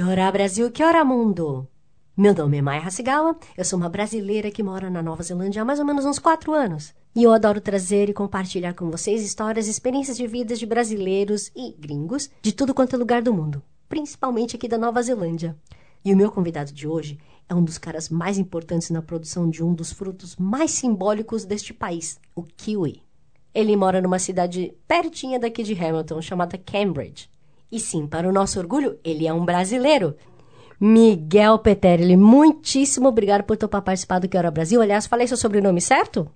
Que hora Brasil, que hora mundo! Meu nome é Maia Hasegawa, eu sou uma brasileira que mora na Nova Zelândia há mais ou menos uns quatro anos. E eu adoro trazer e compartilhar com vocês histórias e experiências de vida de brasileiros e gringos de tudo quanto é lugar do mundo, principalmente aqui da Nova Zelândia. E o meu convidado de hoje é um dos caras mais importantes na produção de um dos frutos mais simbólicos deste país, o kiwi. Ele mora numa cidade pertinha daqui de Hamilton, chamada Cambridge. E sim, para o nosso orgulho, ele é um brasileiro. Miguel Peterli, muitíssimo obrigado por topar participar do Que Hora Brasil. Aliás, falei seu sobrenome certo?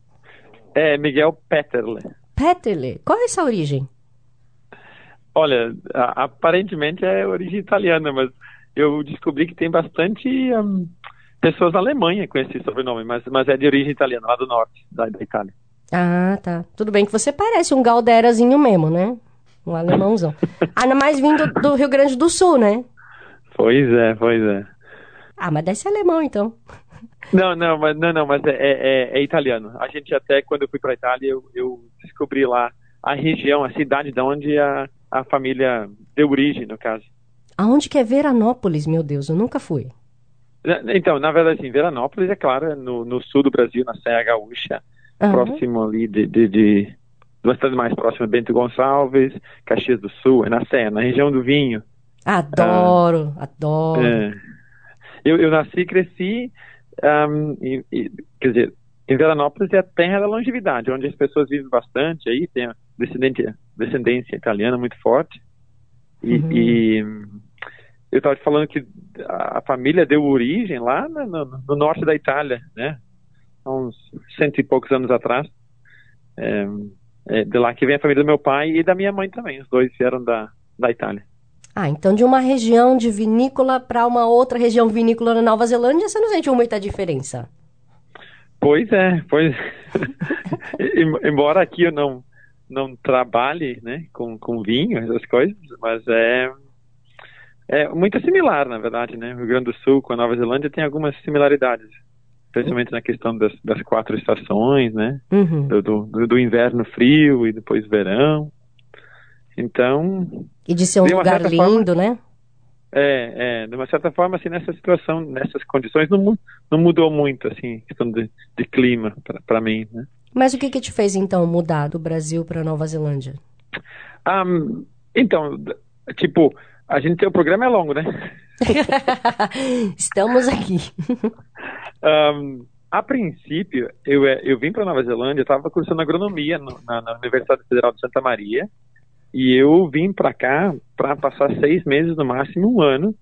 É Miguel Peterle. Peterle. Qual é essa origem? Olha, a, aparentemente é origem italiana, mas eu descobri que tem bastante um, pessoas na Alemanha com esse sobrenome, mas, mas é de origem italiana, lá do norte da, da Itália. Ah, tá. Tudo bem que você parece um Galderazinho mesmo, né? Um alemãozão. Ainda mais vindo do Rio Grande do Sul, né? Pois é, pois é. Ah, mas deve ser alemão, então. Não, não, mas, não, não, mas é, é, é italiano. A gente até, quando eu fui para a Itália, eu, eu, descobri lá a região, a cidade de onde a, a família deu origem, no caso. Aonde que é Veranópolis, meu Deus? Eu nunca fui. Então, na verdade, assim, Veranópolis, é claro, no, no sul do Brasil, na Serra Gaúcha, uhum. próximo ali de, de, de, de uma cidade mais próxima, Bento Gonçalves, Caxias do Sul, é na Serra, na região do vinho. Adoro, ah, adoro. É. Eu, eu nasci e cresci, um, e, e, quer dizer, em Veranópolis é a terra da longevidade, onde as pessoas vivem bastante, aí tem a descendência, descendência italiana muito forte, e, uhum. e eu estava te falando que a família deu origem lá no, no, no, norte da Itália, né? Há uns cento e poucos anos atrás. É, é, de lá que vem a família do meu pai e da minha mãe também. Os dois vieram da, da Itália. Ah, então de uma região de vinícola para uma outra região vinícola na Nova Zelândia, você não sentiu muita diferença? Pois é, pois. Embora aqui eu não não trabalhe, né, com, com vinho, essas coisas, mas é é muito similar, na verdade, né? O Rio Grande do Sul com a Nova Zelândia tem algumas similaridades, especialmente na questão das, das quatro estações, né? Uhum. Do, do, do, inverno frio e depois verão. Então. E de ser um lugar lindo, forma, né? É, é, de uma certa forma, assim, nessa situação, nessas condições, não, não mudou muito, assim, questão de, de clima para mim, né? Mas o que que te fez, então, mudar do Brasil para Nova Zelândia? Um, então, tipo, a gente, o programa é longo, né? Estamos aqui. um, a princípio, eu, é, eu vim para Nova Zelândia, estava cursando agronomia no, na, na, Universidade Federal de Santa Maria, e eu vim para cá para passar seis meses, no máximo um ano,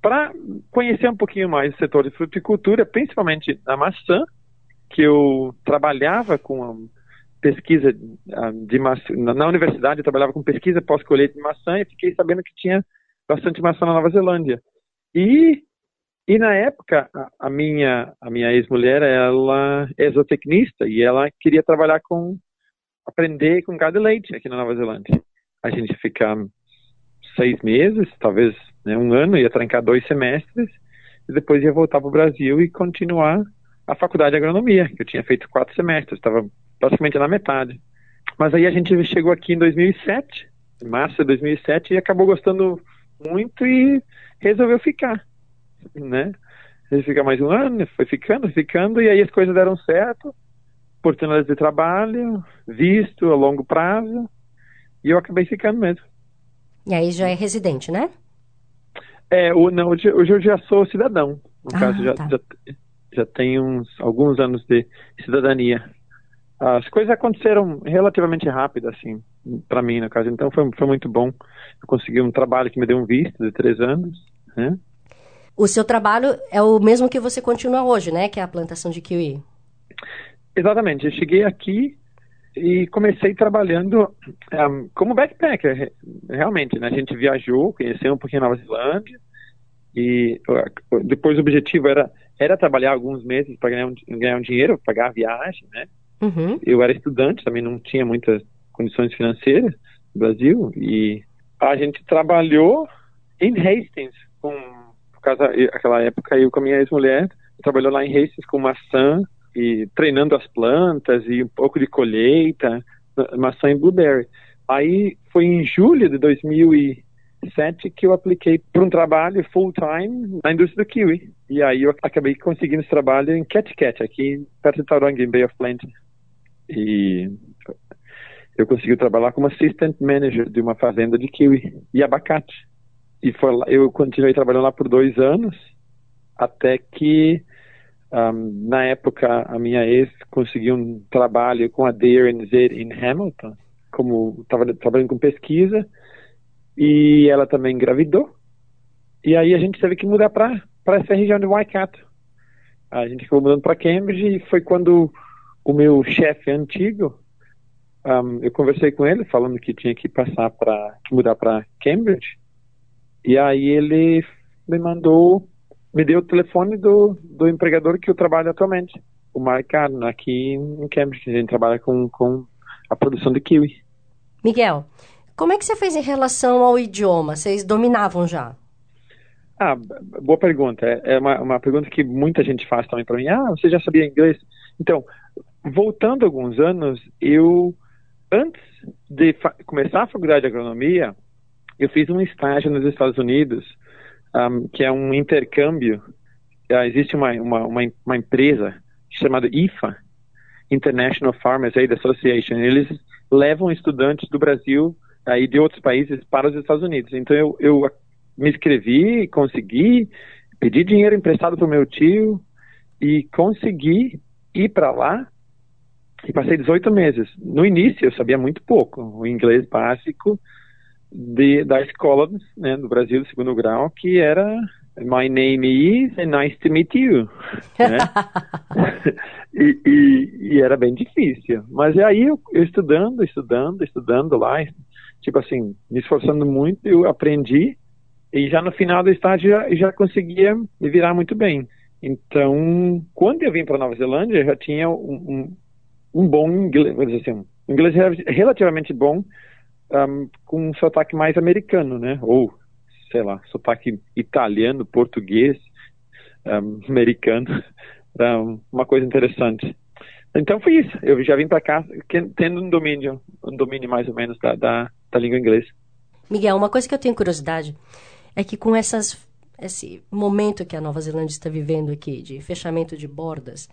para conhecer um pouquinho mais o setor de fruticultura, principalmente a maçã, que eu trabalhava com pesquisa de maçã, na universidade eu trabalhava com pesquisa pós-colheita de maçã e fiquei sabendo que tinha bastante maçã na Nova Zelândia. E e na época a, minha a minha ex-mulher ela é zootecnista e ela queria trabalhar com aprender com gado e leite aqui na Nova Zelândia. A gente fica seis meses, talvez né, um ano, ia trancar dois semestres e depois ia voltar para o Brasil e continuar a faculdade de agronomia, que eu tinha feito quatro semestres, estava praticamente na metade. Mas aí a gente chegou aqui em 2007, em março de 2007, e acabou gostando muito e resolveu ficar, né? Ele fica mais um ano, foi ficando, ficando, e aí as coisas deram certo, oportunidades de trabalho, visto a longo prazo, e eu acabei ficando mesmo. E aí já é residente, né? É, o, não, hoje, hoje eu já sou cidadão, no ah, caso, já, tá. já, já tenho uns, alguns anos de cidadania as coisas aconteceram relativamente rápido, assim, para mim, no caso. Então foi, foi muito bom. Eu consegui um trabalho que me deu um visto de três anos, né? O seu trabalho é o mesmo que você continua hoje, né? Que é a plantação de kiwi. Exatamente. Eu cheguei aqui e comecei trabalhando um, como backpacker, realmente, né? A gente viajou, conheceu um pouquinho a Nova Zelândia e depois o objetivo era era trabalhar alguns meses para ganhar, um, ganhar um dinheiro, pagar a viagem, né? Uhum. Eu era estudante, também não tinha muitas condições financeiras no Brasil e a gente trabalhou em Hastings com por causa aquela época eu com a minha ex-mulher trabalhou lá em Hastings com maçã e treinando as plantas e um pouco de colheita, maçã e blueberry. Aí foi em julho de 2007 que eu apliquei para um trabalho full time na indústria do kiwi. E aí eu acabei conseguindo esse trabalho em Cat aqui perto de Tauranga, em Bay of Plenty. E eu consegui trabalhar como assistant manager de uma fazenda de kiwi e abacate. E foi lá, eu continuei trabalhando lá por dois anos até que um, na época, a minha ex conseguiu um trabalho com a DRNZ em Hamilton, como estava trabalhando com pesquisa, e ela também engravidou. E aí a gente teve que mudar para essa região de Waikato. A gente acabou mudando para Cambridge e foi quando o meu chefe antigo, um, eu conversei com ele falando que tinha que passar para mudar para Cambridge. E aí ele me mandou me deu o telefone do, do empregador que eu trabalho atualmente, o Mark aqui em Cambridge. A gente trabalha com, com a produção de kiwi. Miguel, como é que você fez em relação ao idioma? Vocês dominavam já? Ah, boa pergunta. É, é uma, uma pergunta que muita gente faz também para mim. Ah, você já sabia inglês? Então, voltando alguns anos, eu, antes de começar a faculdade de agronomia, eu fiz um estágio nos Estados Unidos um, que é um intercâmbio. Uh, existe uma, uma, uma, uma, empresa chamada IFA, International Farmers Aid Association. Eles levam estudantes do Brasil uh, e de outros países para os Estados Unidos. Então eu, eu me inscrevi, consegui, pedi dinheiro emprestado para o meu tio e consegui ir para lá e passei 18 meses. No início eu sabia muito pouco, o inglês básico, de, da escola né, do Brasil, segundo grau, que era My name is and nice to meet you. Né? e, e, e, era bem difícil. Mas aí eu, eu, estudando, estudando, estudando lá, tipo assim, me esforçando muito, eu aprendi e já no final do estágio já, já conseguia me virar muito bem. Então, quando eu vim para Nova Zelândia, eu já tinha um, um, bom inglês, assim, um inglês relativamente bom, um, com um sotaque mais americano, né? Ou, sei lá, sotaque italiano, português, um, americano. Uma coisa interessante. Então foi isso. Eu já vim para cá tendo um domínio, um domínio mais ou menos da, da, da língua inglesa. Miguel, uma coisa que eu tenho curiosidade é que com essas, esse momento que a Nova Zelândia está vivendo aqui de fechamento de bordas,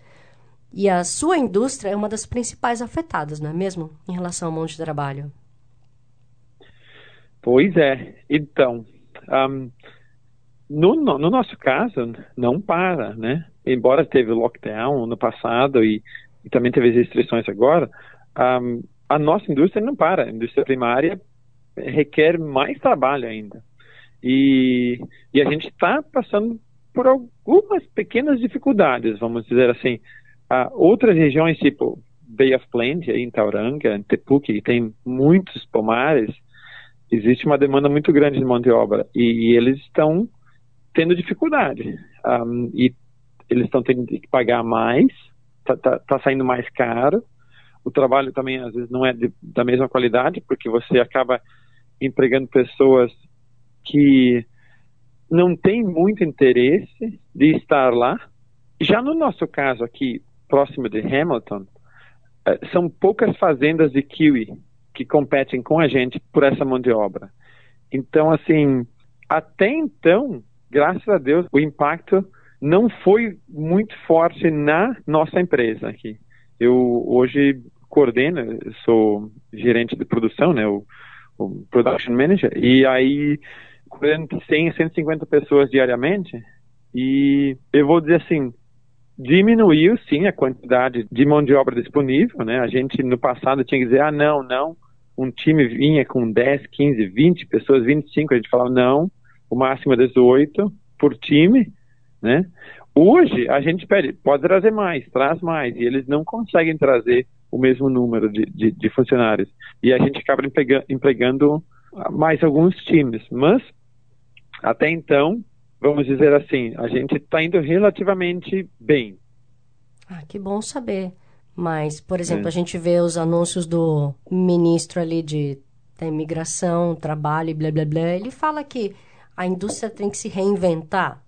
e a sua indústria é uma das principais afetadas, não é mesmo? Em relação ao monte de trabalho. Pois é. Então, um, no, no, nosso caso, não para, né? Embora teve lockdown no passado e, e também teve restrições agora, um, a nossa indústria não para. A indústria primária requer mais trabalho ainda. E, e a gente está passando por algumas pequenas dificuldades, vamos dizer assim. Uh, outras regiões, tipo Bay of Plenty, em Tauranga, em Tepuque, que tem muitos pomares, existe uma demanda muito grande de mão de obra e, e eles estão tendo dificuldade um, e eles estão tendo que pagar mais, está tá, tá saindo mais caro. O trabalho também às vezes não é de, da mesma qualidade porque você acaba empregando pessoas que não têm muito interesse de estar lá. Já no nosso caso aqui, próximo de Hamilton, eh, são poucas fazendas de kiwi que competem com a gente por essa mão de obra. Então, assim, até então, graças a Deus, o impacto não foi muito forte na nossa empresa aqui. Eu hoje coordeno, sou gerente de produção, né, o, o production manager, e aí coordeno 100, 150 pessoas diariamente, e eu vou dizer assim, diminuiu sim a quantidade de mão de obra disponível, né? A gente no passado tinha que dizer, ah, não, não, um time vinha com 10, 15, 20 pessoas, 25, a gente falava, não, o máximo é 18 por time, né? Hoje a gente pede, pode trazer mais, traz mais, e eles não conseguem trazer o mesmo número de, de, de funcionários. E a gente acaba empregando mais alguns times. Mas, até então, vamos dizer assim, a gente está indo relativamente bem. Ah, que bom saber. Mas, por exemplo, é. a gente vê os anúncios do ministro ali de da imigração, trabalho e blá blá blá. Ele fala que a indústria tem que se reinventar,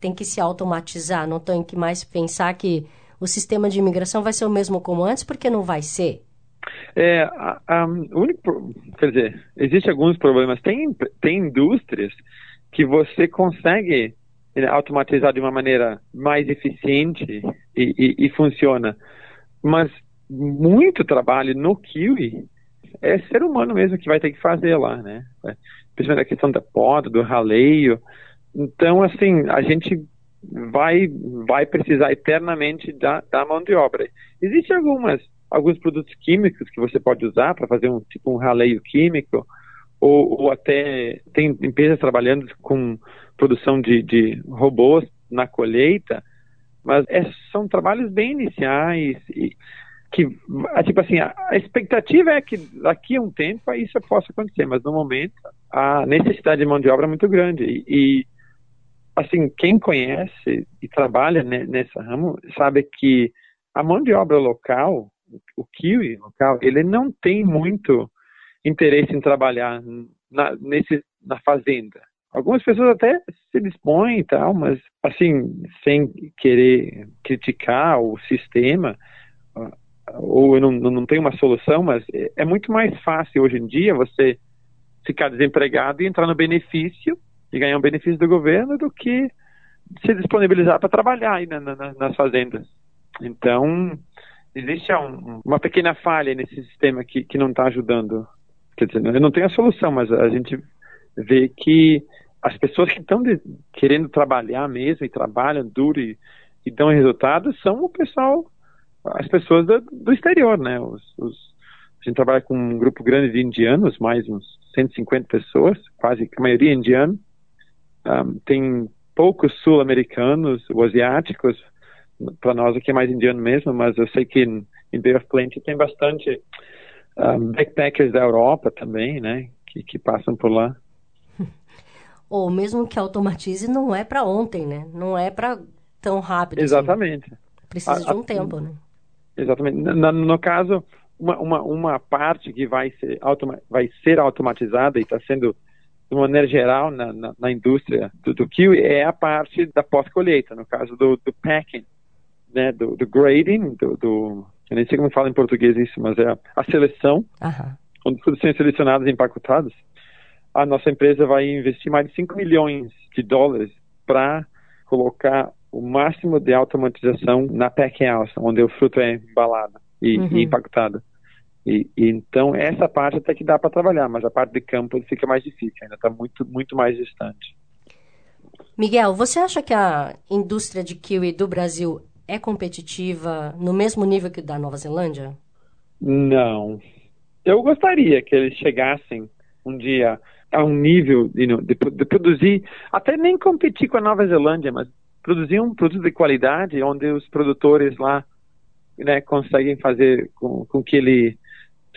tem que se automatizar, não tem que mais pensar que o sistema de imigração vai ser o mesmo como antes, porque não vai ser. É, a, a, o único, quer dizer, existem alguns problemas. Tem, tem indústrias que você consegue né, automatizar de uma maneira mais eficiente e, e, e funciona. Mas muito trabalho no Kiwi é ser humano mesmo que vai ter que fazer lá, né? Principalmente a questão da poda, do raleio. Então, assim, a gente vai vai precisar eternamente da, da mão de obra. Existem algumas alguns produtos químicos que você pode usar para fazer um tipo um raleio químico, ou, ou, até tem empresas trabalhando com produção de, de robôs na colheita, mas é, são trabalhos bem iniciais e que tipo assim a, a expectativa é que daqui a um tempo isso possa acontecer, mas no momento a necessidade de mão de obra é muito grande. E, e assim quem conhece e trabalha nessa ramo sabe que a mão de obra local o kiwi local, ele não tem muito interesse em trabalhar na, nesse, na fazenda. Algumas pessoas até se dispõem e tal, mas assim, sem querer criticar o sistema, ah, ou eu não, não tenho uma solução, mas é, é muito mais fácil hoje em dia você ficar desempregado e entrar no benefício e ganhar um benefício do governo do que se disponibilizar para trabalhar aí na, na, nas fazendas. Então, existe um, uma pequena falha nesse sistema que, que não está ajudando. Quer dizer, eu não tenho a solução, mas a gente vê que as pessoas que estão querendo trabalhar mesmo e trabalham duro e, e dão resultados são o pessoal, as pessoas do, do exterior, né? Os, os, a gente trabalha com um grupo grande de indianos, mais uns 150 pessoas, quase a maioria indiano. Um, tem poucos sul-americanos ou asiáticos, para nós aqui é mais indiano mesmo, mas eu sei que em, em Bay of Plenty tem bastante um, backpackers da Europa também, né, que, que passam por lá. Ou mesmo que automatize, não é para ontem, né? Não é para tão rápido. Assim. Exatamente. Assim. Precisa a, de um a, tempo, né? Exatamente. No, no caso, uma, uma, uma, parte que vai ser, automa vai ser automatizada e está sendo de uma maneira geral na, na, na indústria do, do kiwi é a parte da pós-colheita, no caso do, do packing né, do, do grading, do, do, eu nem sei como fala em português isso, mas é a, a seleção, uhum. onde tudo são selecionados e empacotados, a nossa empresa vai investir mais de 5 milhões de dólares para colocar o máximo de automatização na pack house, onde o fruto é embalado e, uhum. e empacotado. E, e, então essa parte até que dá para trabalhar, mas a parte de campo fica mais difícil, ainda está muito muito mais distante. Miguel, você acha que a indústria de kiwi do Brasil é competitiva no mesmo nível que da Nova Zelândia? Não. Eu gostaria que eles chegassem um dia a um nível de, de, produzir, até nem competir com a Nova Zelândia, mas produzir um produto de qualidade onde os produtores lá né, conseguem fazer com, com que ele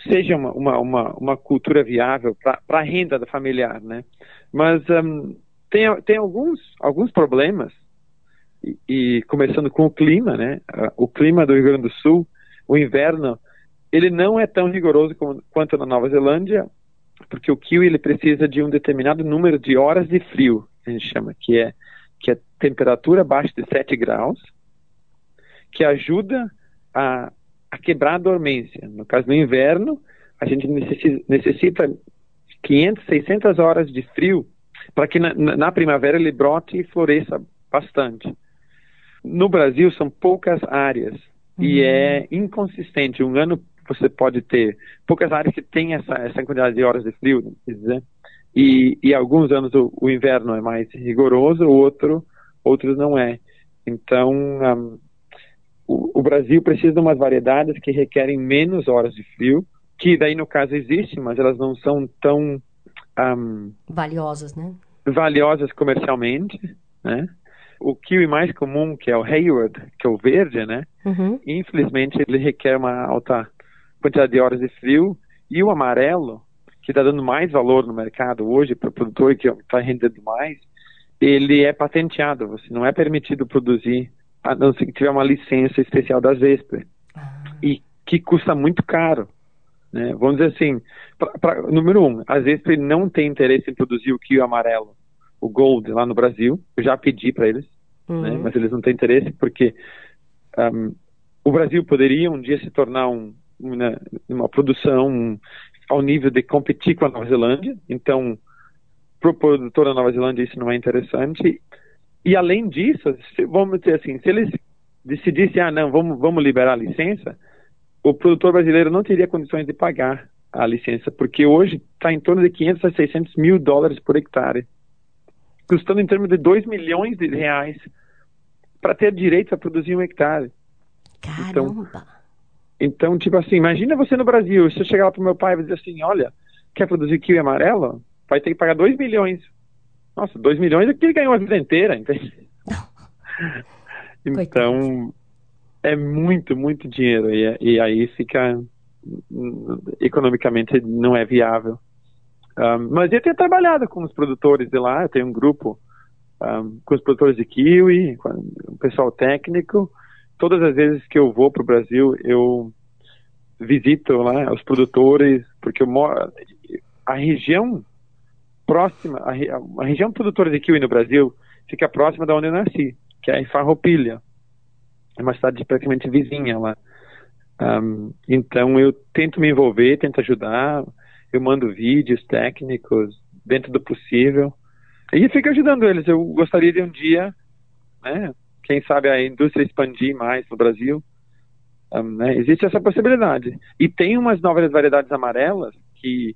seja uma, uma, uma, uma cultura viável para a renda da familiar, né? Mas um, tem, tem alguns, alguns problemas e, começando com o clima, né? O clima do Rio Grande do Sul, o inverno, ele não é tão rigoroso como, quanto na Nova Zelândia, porque o kiwi ele precisa de um determinado número de horas de frio, a gente chama, que é que é temperatura abaixo de 7 graus, que ajuda a, a quebrar a dormência. No caso, no inverno, a gente necessita, necessita 500, 600 horas de frio para que na, na primavera ele brote e floresça bastante no Brasil são poucas áreas uhum. e é inconsistente. Um ano você pode ter poucas áreas que têm essa, essa quantidade de horas de frio, dizer, e, e alguns anos o, o, inverno é mais rigoroso, outro, outros não é. Então, um, o, o, Brasil precisa de umas variedades que requerem menos horas de frio, que daí no caso existem, mas elas não são tão um, valiosas, né? Valiosas comercialmente, né? O kiwi mais comum, que é o Hayward, que é o verde, né? Uhum. Infelizmente, ele requer uma alta quantidade de horas de frio, e o amarelo, que está dando mais valor no mercado hoje para o produtor que está rendendo mais, ele é patenteado, você não é permitido produzir a não ser que tiver uma licença especial da Zesper. Ah. E que custa muito caro. Né? Vamos dizer assim, pra, pra, número um, a Zesper não tem interesse em produzir o kiwi amarelo, o gold, lá no Brasil. Eu já pedi para eles, uhum. né? mas eles não têm interesse porque um, o Brasil poderia um dia se tornar um, uma, uma produção um, ao nível de competir com a Nova Zelândia. Então, para o produtor da Nova Zelândia isso não é interessante. E além disso, se, vamos dizer assim, se eles decidissem, ah, não, vamos, vamos liberar a licença, o produtor brasileiro não teria condições de pagar a licença, porque hoje está em torno de 500 a 600 mil dólares por hectare, custando em torno de 2 milhões de reais para ter direito a produzir um hectare. Caramba! Então, então, tipo assim, imagina você no Brasil, se eu chegar lá pro meu pai e dizer assim, olha, quer produzir kiwi amarelo? Vai ter que pagar 2 milhões. Nossa, 2 milhões é que ele ganhou a vida inteira, entende? então, é muito, muito dinheiro. E, e aí fica, economicamente, não é viável. Um, mas eu tenho trabalhado com os produtores de lá, eu tenho um grupo um, com os produtores de kiwi, com o pessoal técnico. Todas as vezes que eu vou para o Brasil, eu visito lá os produtores, porque eu moro. A região próxima, a, a, região produtora de kiwi no Brasil fica próxima da onde eu nasci, que é em Farroupilha. É uma cidade praticamente vizinha lá. Um, então eu tento me envolver, tento ajudar, eu mando vídeos técnicos dentro do possível e fico ajudando eles. Eu gostaria de um dia, né, quem sabe a indústria expandir mais no Brasil. Um, né, existe essa possibilidade. E tem umas novas variedades amarelas que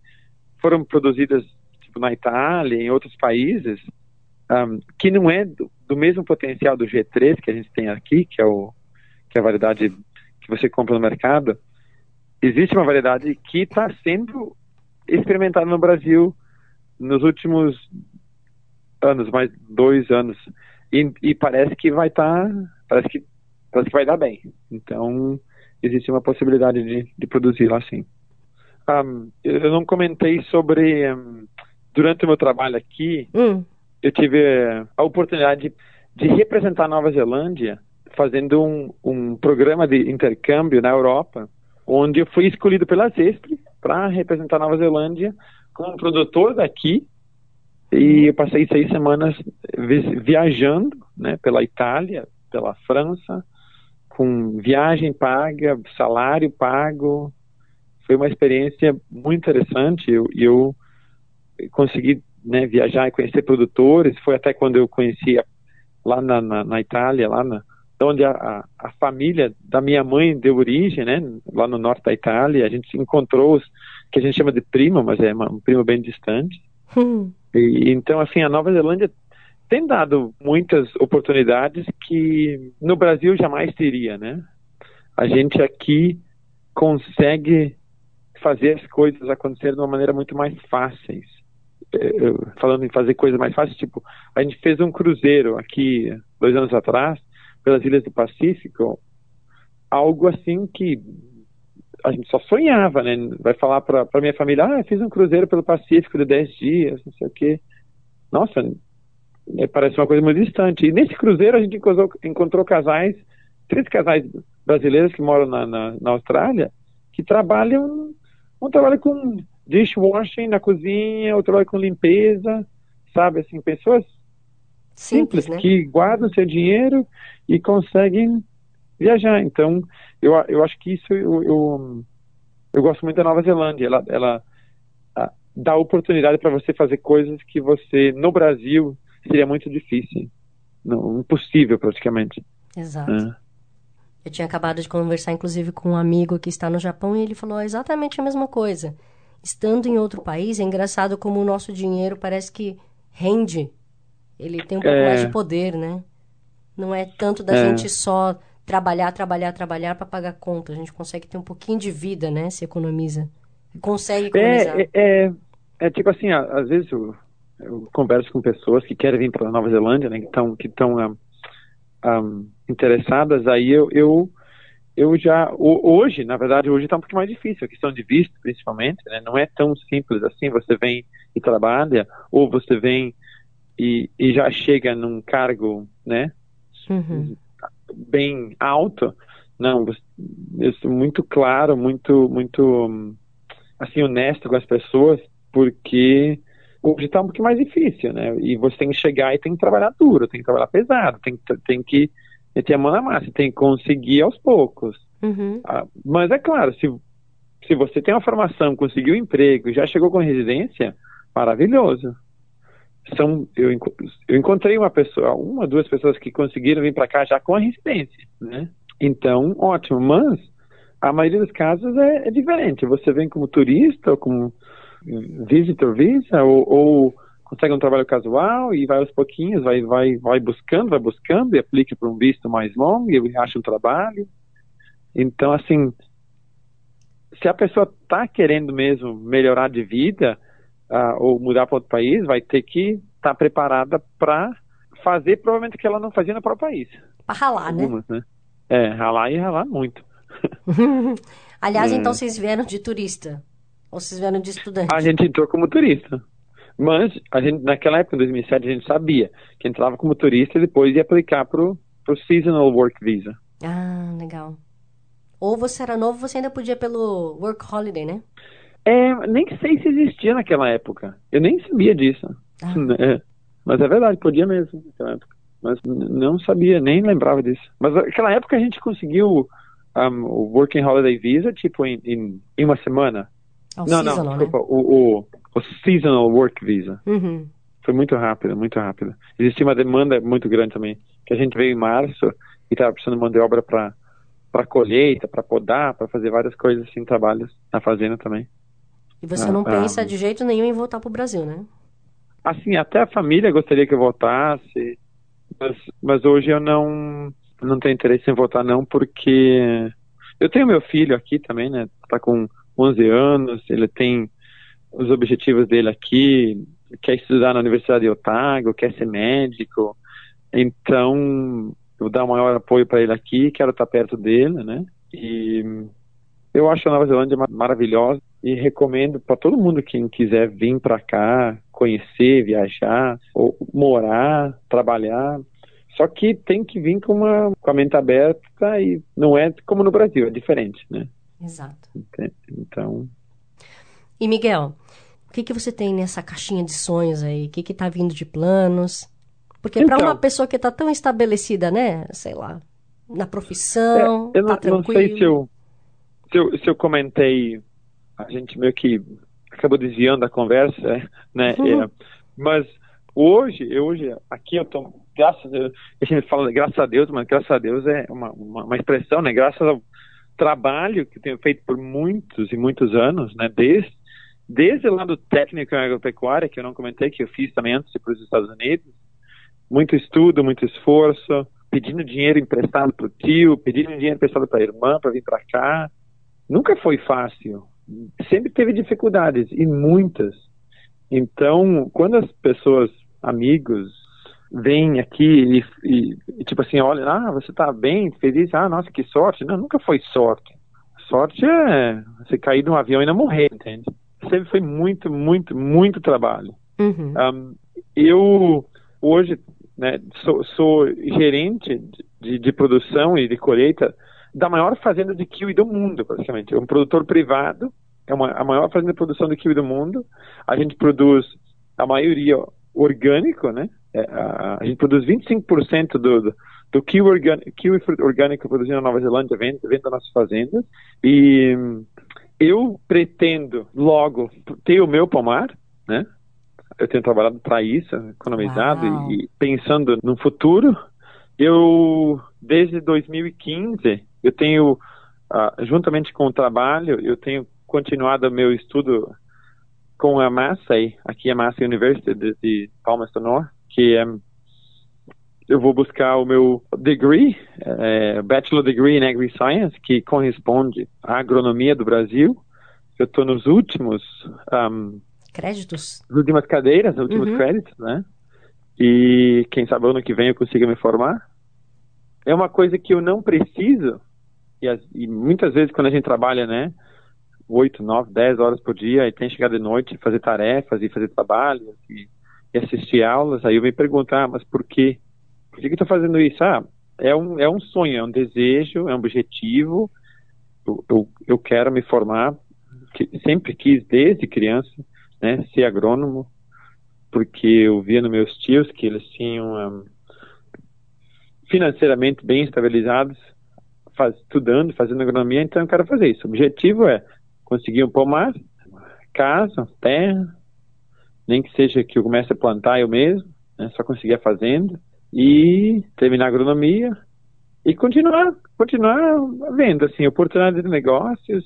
foram produzidas tipo, na Itália, em outros países, um, que não é do, do, mesmo potencial do G3 que a gente tem aqui, que é, o, que é a variedade que você compra no mercado. Existe uma variedade que está sendo experimentada no Brasil nos últimos anos, mais dois anos, e, e parece que vai estar, tá, parece que parece que vai dar bem. Então existe uma possibilidade de, de produzir lá sim. Um, eu não comentei sobre um, durante o meu trabalho aqui, hum. eu tive a oportunidade de, representar a Nova Zelândia fazendo um, um programa de intercâmbio na Europa, onde eu fui escolhido pela CESP para representar Nova Zelândia como produtor daqui e eu passei seis semanas viajando, né, pela Itália, pela França, com viagem paga, salário pago. Foi uma experiência muito interessante. Eu, eu consegui né, viajar e conhecer produtores. Foi até quando eu conhecia lá na, na, na Itália, lá na, onde a, a, a, família da minha mãe deu origem, né, lá no norte da Itália. A gente encontrou os que a gente chama de primo, mas é uma, um primo bem distante. Hum. E, então, assim, a Nova Zelândia tem dado muitas oportunidades que no Brasil jamais teria, né? A gente aqui consegue fazer as coisas acontecer de uma maneira muito mais fáceis. É, falando em fazer coisas mais fáceis, tipo, a gente fez um cruzeiro aqui dois anos atrás pelas ilhas do Pacífico, algo assim que a gente só sonhava, né? Vai falar para minha família, ah, fiz um cruzeiro pelo Pacífico de 10 dias, não sei o quê. Nossa, é, parece uma coisa muito distante. E nesse cruzeiro a gente encontrou, encontrou casais, três casais brasileiros que moram na, na, na Austrália, que trabalham, um trabalha com dishwashing na cozinha, outro trabalha com limpeza, sabe, assim, pessoas simples, simples né? que guardam seu dinheiro e conseguem viajar. Então, eu, eu acho que isso eu, eu, eu gosto muito da Nova Zelândia. Ela, ela a, dá oportunidade para você fazer coisas que você, no Brasil, seria muito difícil. Não, impossível, praticamente. Exato. É. Eu tinha acabado de conversar, inclusive, com um amigo que está no Japão e ele falou exatamente a mesma coisa. Estando em outro país, é engraçado como o nosso dinheiro parece que rende. Ele tem um pouco é... mais de poder, né? Não é tanto da é... gente só trabalhar, trabalhar, trabalhar para pagar conta. A gente consegue ter um pouquinho de vida, né? Se economiza. Consegue economizar. É, é, é, é tipo assim, às vezes eu, eu, converso com pessoas que querem vir para a Nova Zelândia, né? Que estão que um, um, interessadas. Aí eu, eu eu já hoje, na verdade, hoje está um pouco mais difícil, a questão de visto, principalmente, né? Não é tão simples assim. Você vem e trabalha, ou você vem e, e já chega num cargo, né? Uhum. Bem alto. Não, sou muito claro, muito, muito assim honesto com as pessoas, porque hoje está um pouquinho mais difícil, né? E você tem que chegar e tem que trabalhar duro, tem que trabalhar pesado, tem, tem que meter a mão na massa, tem que conseguir aos poucos. Uhum. Ah, mas é claro, se, se você tem uma formação, conseguiu um emprego, já chegou com residência, maravilhoso. São, eu, eu encontrei uma pessoa, uma, duas pessoas que conseguiram vir para cá já com a residência, né? Então, ótimo, mas a maioria dos casos é, é diferente. Você vem como turista ou como visitor visa ou, ou consegue um trabalho casual e vai aos pouquinhos, vai, vai, vai buscando, vai buscando e aplica para um visto mais longo e acha um trabalho. Então, assim, se a pessoa está querendo mesmo melhorar de vida uh, ou mudar para outro país, vai ter que estar tá preparada para fazer provavelmente o que ela não fazia no próprio país. Para ralar, né? Algumas, né? né? É, ralar e ralar muito. Aliás, é. então vocês vieram de turista? Ou vocês vieram de estudante? A gente entrou como turista. Mas a gente, naquela época, em 2007, a gente sabia que entrava como turista e depois ia aplicar para o Seasonal Work Visa. Ah, legal. Ou você era novo, você ainda podia pelo Work Holiday, né? É, nem sei se existia naquela época. Eu nem sabia disso. Ah. É, mas é verdade, podia mesmo naquela época. Mas não sabia, nem lembrava disso. Mas naquela época a gente conseguiu um, o Working Holiday Visa, tipo, em, em, em uma semana. Oh, não, seasonal, não, desculpa, né? o, o, o, Seasonal Work Visa. Uhum. Foi muito rápido, muito rápido. Existia uma demanda muito grande também, que a gente veio em março e estava precisando de mão de obra para para colheita, para podar, para fazer várias coisas assim, trabalhos na fazenda também. E você não ah, pensa ah, de jeito nenhum em voltar para o Brasil, né? Assim, até a família gostaria que eu voltasse, mas, mas hoje eu não não tenho interesse em voltar não, porque eu tenho meu filho aqui também, né? Tá com 11 anos, ele tem os objetivos dele aqui, quer estudar na Universidade de Otago, quer ser médico. Então, eu vou dar o maior apoio para ele aqui, quero estar perto dele, né? E eu acho a Nova Zelândia maravilhosa e recomendo para todo mundo quem quiser vir para cá, conhecer, viajar, ou morar, trabalhar. Só que tem que vir com, uma, com a mente aberta e não é como no Brasil, é diferente, né? Exato. Então. E Miguel, o que, que você tem nessa caixinha de sonhos aí? O que está vindo de planos? Porque então, para uma pessoa que está tão estabelecida, né? Sei lá, na profissão, é, eu não, tá não sei se eu, se eu, se eu comentei, a gente meio que acabou desviando a conversa, né? Uhum. É, mas hoje, eu, hoje, aqui eu tô, graças a Deus, a gente fala graças a Deus, mas graças a Deus é uma, uma, uma expressão, né? Graças ao trabalho que tenho feito por muitos e muitos anos, né, desde, desde o lado técnico em agropecuária, que eu não comentei, que eu fiz também antes de ir para os Estados Unidos, muito estudo, muito esforço, pedindo dinheiro emprestado para o tio, pedindo dinheiro emprestado para a irmã para vir para cá. Nunca foi fácil. Sempre teve dificuldades, e muitas. Então, quando as pessoas, amigos, vem aqui e, e, tipo assim, olha, ah, você tá bem, isso, ah, nossa, que sorte. Não, nunca foi sorte. Sorte é você cair de um avião e não morrer, entende? Sempre foi muito, muito, muito trabalho. Uhum. Um, eu, hoje, né, sou, sou gerente de, de, produção e de colheita da maior fazenda de kiwi do mundo, praticamente. É um produtor privado, é uma, a maior fazenda de produção de kiwi do mundo. A gente produz a maioria orgânico, né? É, a, a, gente produz 25% do, do, do kiwi, orgânico, kiwi orgânico produzido na Nova Zelândia, vem, vem das nossas fazendas. E eu pretendo logo ter o meu pomar, né? Eu tenho trabalhado para isso, economizado e, e, pensando no futuro. Eu, desde 2015, eu tenho, uh, juntamente com o trabalho, eu tenho continuado meu estudo com a Massey, aqui a Massey University de, de Palmerston North, que é, eu vou buscar o meu degree, é, Bachelor Degree in Agri Science, que corresponde à agronomia do Brasil. Eu estou nos últimos um, créditos, nas últimas cadeiras, nos últimos uhum. créditos, né? E quem sabe ano que vem eu consiga me formar. É uma coisa que eu não preciso e, as, e muitas vezes quando a gente trabalha, né, 8, 9, 10 horas por dia e tem que chegar de noite e fazer tarefas e fazer trabalho e, e assistir aulas, aí eu me pergunto, ah, mas por quê? Por que, eu estou fazendo isso? Ah, é um, é um sonho, é um desejo, é um objetivo. Eu, eu, eu quero me formar, que, sempre quis desde criança, né, ser agrônomo, porque eu via nos meus tios que eles tinham um, financeiramente bem estabilizados, faz, estudando, fazendo agronomia, então eu quero fazer isso. O objetivo é conseguir um pomar, casa, terra, nem que seja que eu comece a plantar eu mesmo, né, só conseguir a fazenda, e terminar a agronomia e continuar, continuar vendo, assim, oportunidades de negócios,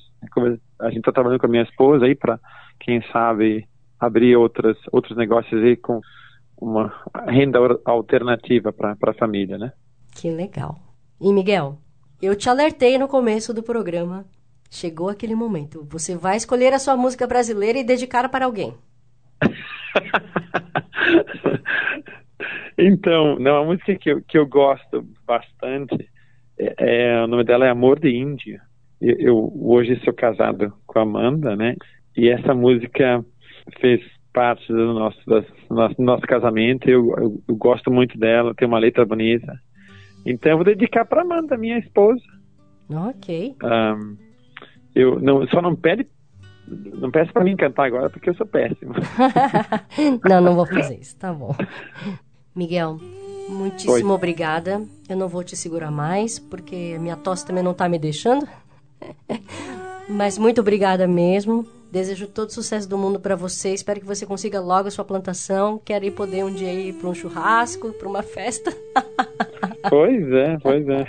a gente está trabalhando com a minha esposa aí para, quem sabe, abrir outras, outros negócios aí com uma renda alternativa para a família, né? Que legal. E Miguel, eu te alertei no começo do programa. Chegou aquele momento. Você vai escolher a sua música brasileira e dedicar para alguém. então, não, a música que eu, que eu gosto bastante, é, é, o nome dela é Amor de Índia. Eu, eu hoje sou casado com a Amanda, né? E essa música fez parte do nosso, do nosso, nosso casamento. Eu, eu, eu, gosto muito dela, tem uma letra bonita. Então eu vou dedicar para Amanda, minha esposa. Ok. Um, eu não, só não pede, não peço para mim cantar agora porque eu sou péssimo. não, não vou fazer isso, tá bom. Miguel, muitíssimo Oi. obrigada. Eu não vou te segurar mais porque a minha tosse também não tá me deixando. Mas muito obrigada mesmo. Desejo todo sucesso do mundo para você. Espero que você consiga logo a sua plantação. Quero ir poder um dia ir para um churrasco, para uma festa. pois é, pois é.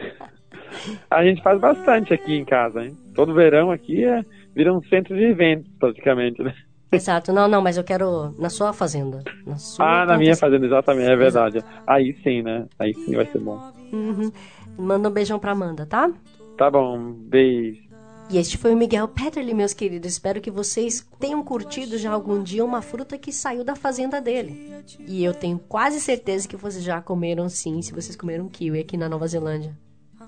A gente faz bastante aqui em casa, hein? Todo verão aqui é, vira um centro de eventos, praticamente, né? Exato, não, não, mas eu quero na sua fazenda. Na sua ah, na minha fazenda, exatamente, é verdade. Aí sim, né? Aí sim vai ser bom. Uhum. Manda um beijão pra Amanda, tá? Tá bom, beijo. E este foi o Miguel Petterly, meus queridos. Espero que vocês tenham curtido já algum dia uma fruta que saiu da fazenda dele. E eu tenho quase certeza que vocês já comeram sim, se vocês comeram kiwi aqui na Nova Zelândia.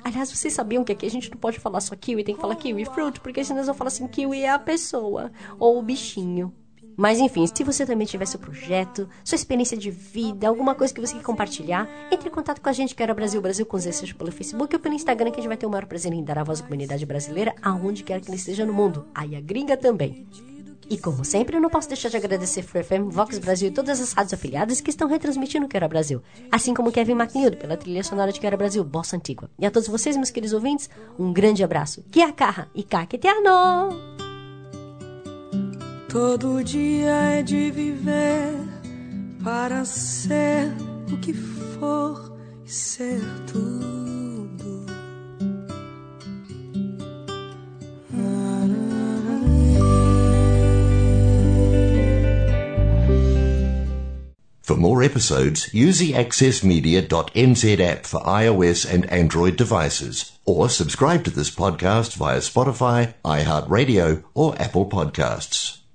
Aliás, vocês sabiam que aqui a gente não pode falar só kiwi, tem que falar kiwi fruit, porque senão eles vão falar assim, kiwi é a pessoa ou o bichinho. Mas enfim, se você também tiver seu projeto, sua experiência de vida, alguma coisa que você quer compartilhar, entre em contato com a gente, que era Brasil Brasil com Z, seja pelo Facebook ou pelo Instagram, que a gente vai ter o maior prazer em dar a voz à comunidade brasileira aonde quer que ele esteja no mundo. Aí a gringa também. E como sempre, eu não posso deixar de agradecer Free FM, Vox Brasil e todas as rádios afiliadas que estão retransmitindo o Quero Brasil. Assim como Kevin MacNeil pela trilha sonora de Quero Brasil, Bossa Antigua. E a todos vocês, meus queridos ouvintes, um grande abraço. Que a carra e caque eterno! Todo dia é de viver para ser o que for e ser tudo. For more episodes, use the accessmedia.nz app for iOS and Android devices, or subscribe to this podcast via Spotify, iHeartRadio, or Apple Podcasts.